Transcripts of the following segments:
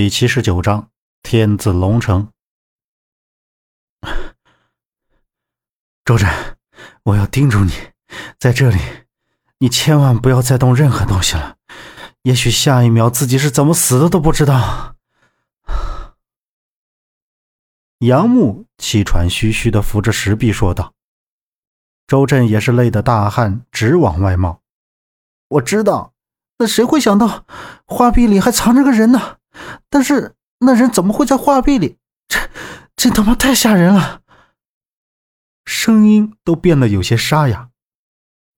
第七十九章天子龙城。周震，我要叮嘱你，在这里，你千万不要再动任何东西了。也许下一秒自己是怎么死的都不知道。杨木气喘吁吁的扶着石壁说道。周震也是累得大汗直往外冒。我知道，那谁会想到画壁里还藏着个人呢？但是那人怎么会在画壁里？这这他妈太吓人了！声音都变得有些沙哑。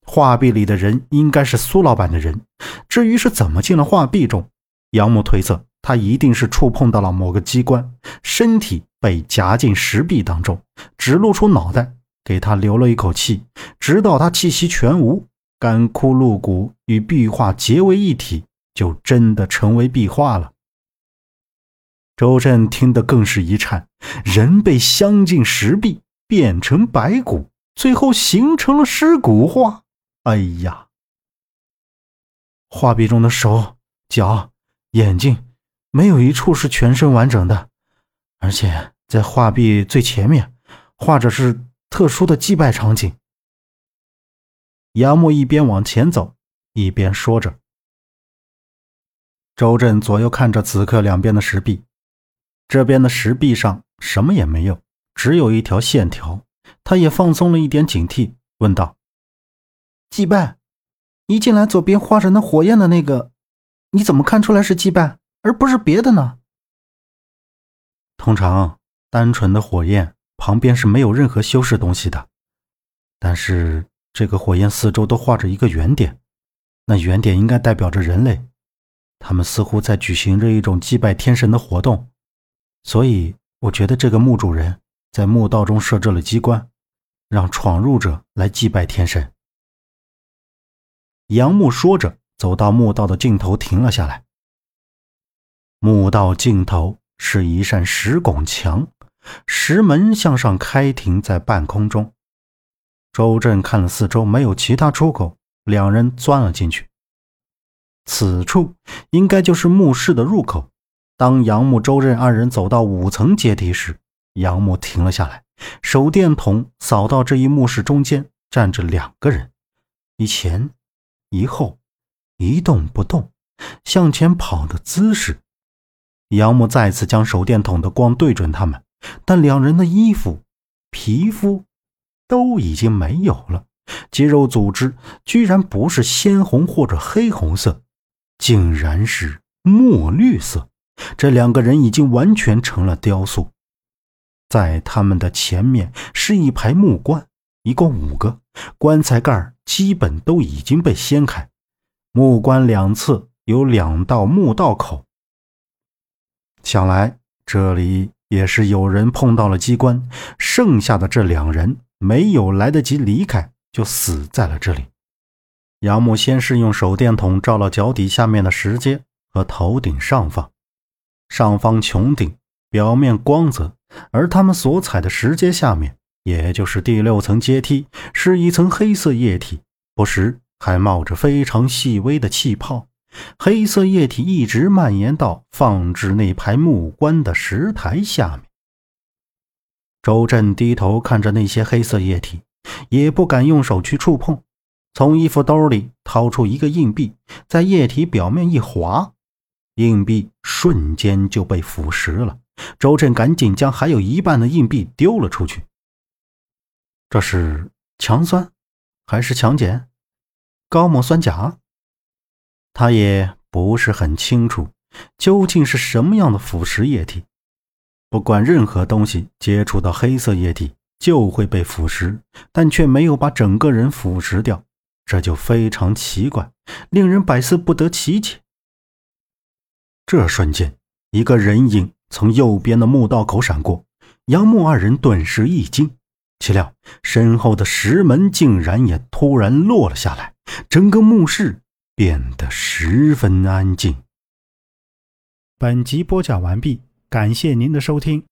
画壁里的人应该是苏老板的人。至于是怎么进了画壁中，杨木推测他一定是触碰到了某个机关，身体被夹进石壁当中，只露出脑袋，给他留了一口气，直到他气息全无，干枯露骨与壁画结为一体，就真的成为壁画了。周震听得更是一颤，人被镶进石壁，变成白骨，最后形成了尸骨画。哎呀！画壁中的手、脚、眼睛，没有一处是全身完整的，而且在画壁最前面，画着是特殊的祭拜场景。杨木一边往前走，一边说着。周震左右看着此刻两边的石壁。这边的石壁上什么也没有，只有一条线条。他也放松了一点警惕，问道：“祭拜，一进来左边画着那火焰的那个，你怎么看出来是祭拜，而不是别的呢？”通常，单纯的火焰旁边是没有任何修饰东西的。但是这个火焰四周都画着一个圆点，那圆点应该代表着人类，他们似乎在举行着一种祭拜天神的活动。所以，我觉得这个墓主人在墓道中设置了机关，让闯入者来祭拜天神。杨木说着，走到墓道的尽头，停了下来。墓道尽头是一扇石拱墙，石门向上开停在半空中。周震看了四周，没有其他出口，两人钻了进去。此处应该就是墓室的入口。当杨木、周震二人走到五层阶梯时，杨木停了下来，手电筒扫到这一墓室中间站着两个人，一前一后，一动不动，向前跑的姿势。杨木再次将手电筒的光对准他们，但两人的衣服、皮肤都已经没有了，肌肉组织居然不是鲜红或者黑红色，竟然是墨绿色。这两个人已经完全成了雕塑，在他们的前面是一排木棺，一共五个，棺材盖基本都已经被掀开，木棺两侧有两道墓道口。想来这里也是有人碰到了机关，剩下的这两人没有来得及离开，就死在了这里。杨木先是用手电筒照了脚底下面的石阶和头顶上方。上方穹顶表面光泽，而他们所踩的石阶下面，也就是第六层阶梯，是一层黑色液体，不时还冒着非常细微的气泡。黑色液体一直蔓延到放置那排木棺的石台下面。周震低头看着那些黑色液体，也不敢用手去触碰，从衣服兜里掏出一个硬币，在液体表面一划。硬币瞬间就被腐蚀了，周震赶紧将还有一半的硬币丢了出去。这是强酸，还是强碱？高锰酸钾？他也不是很清楚，究竟是什么样的腐蚀液体。不管任何东西接触到黑色液体就会被腐蚀，但却没有把整个人腐蚀掉，这就非常奇怪，令人百思不得其解。这瞬间，一个人影从右边的墓道口闪过，杨木二人顿时一惊，岂料身后的石门竟然也突然落了下来，整个墓室变得十分安静。本集播讲完毕，感谢您的收听。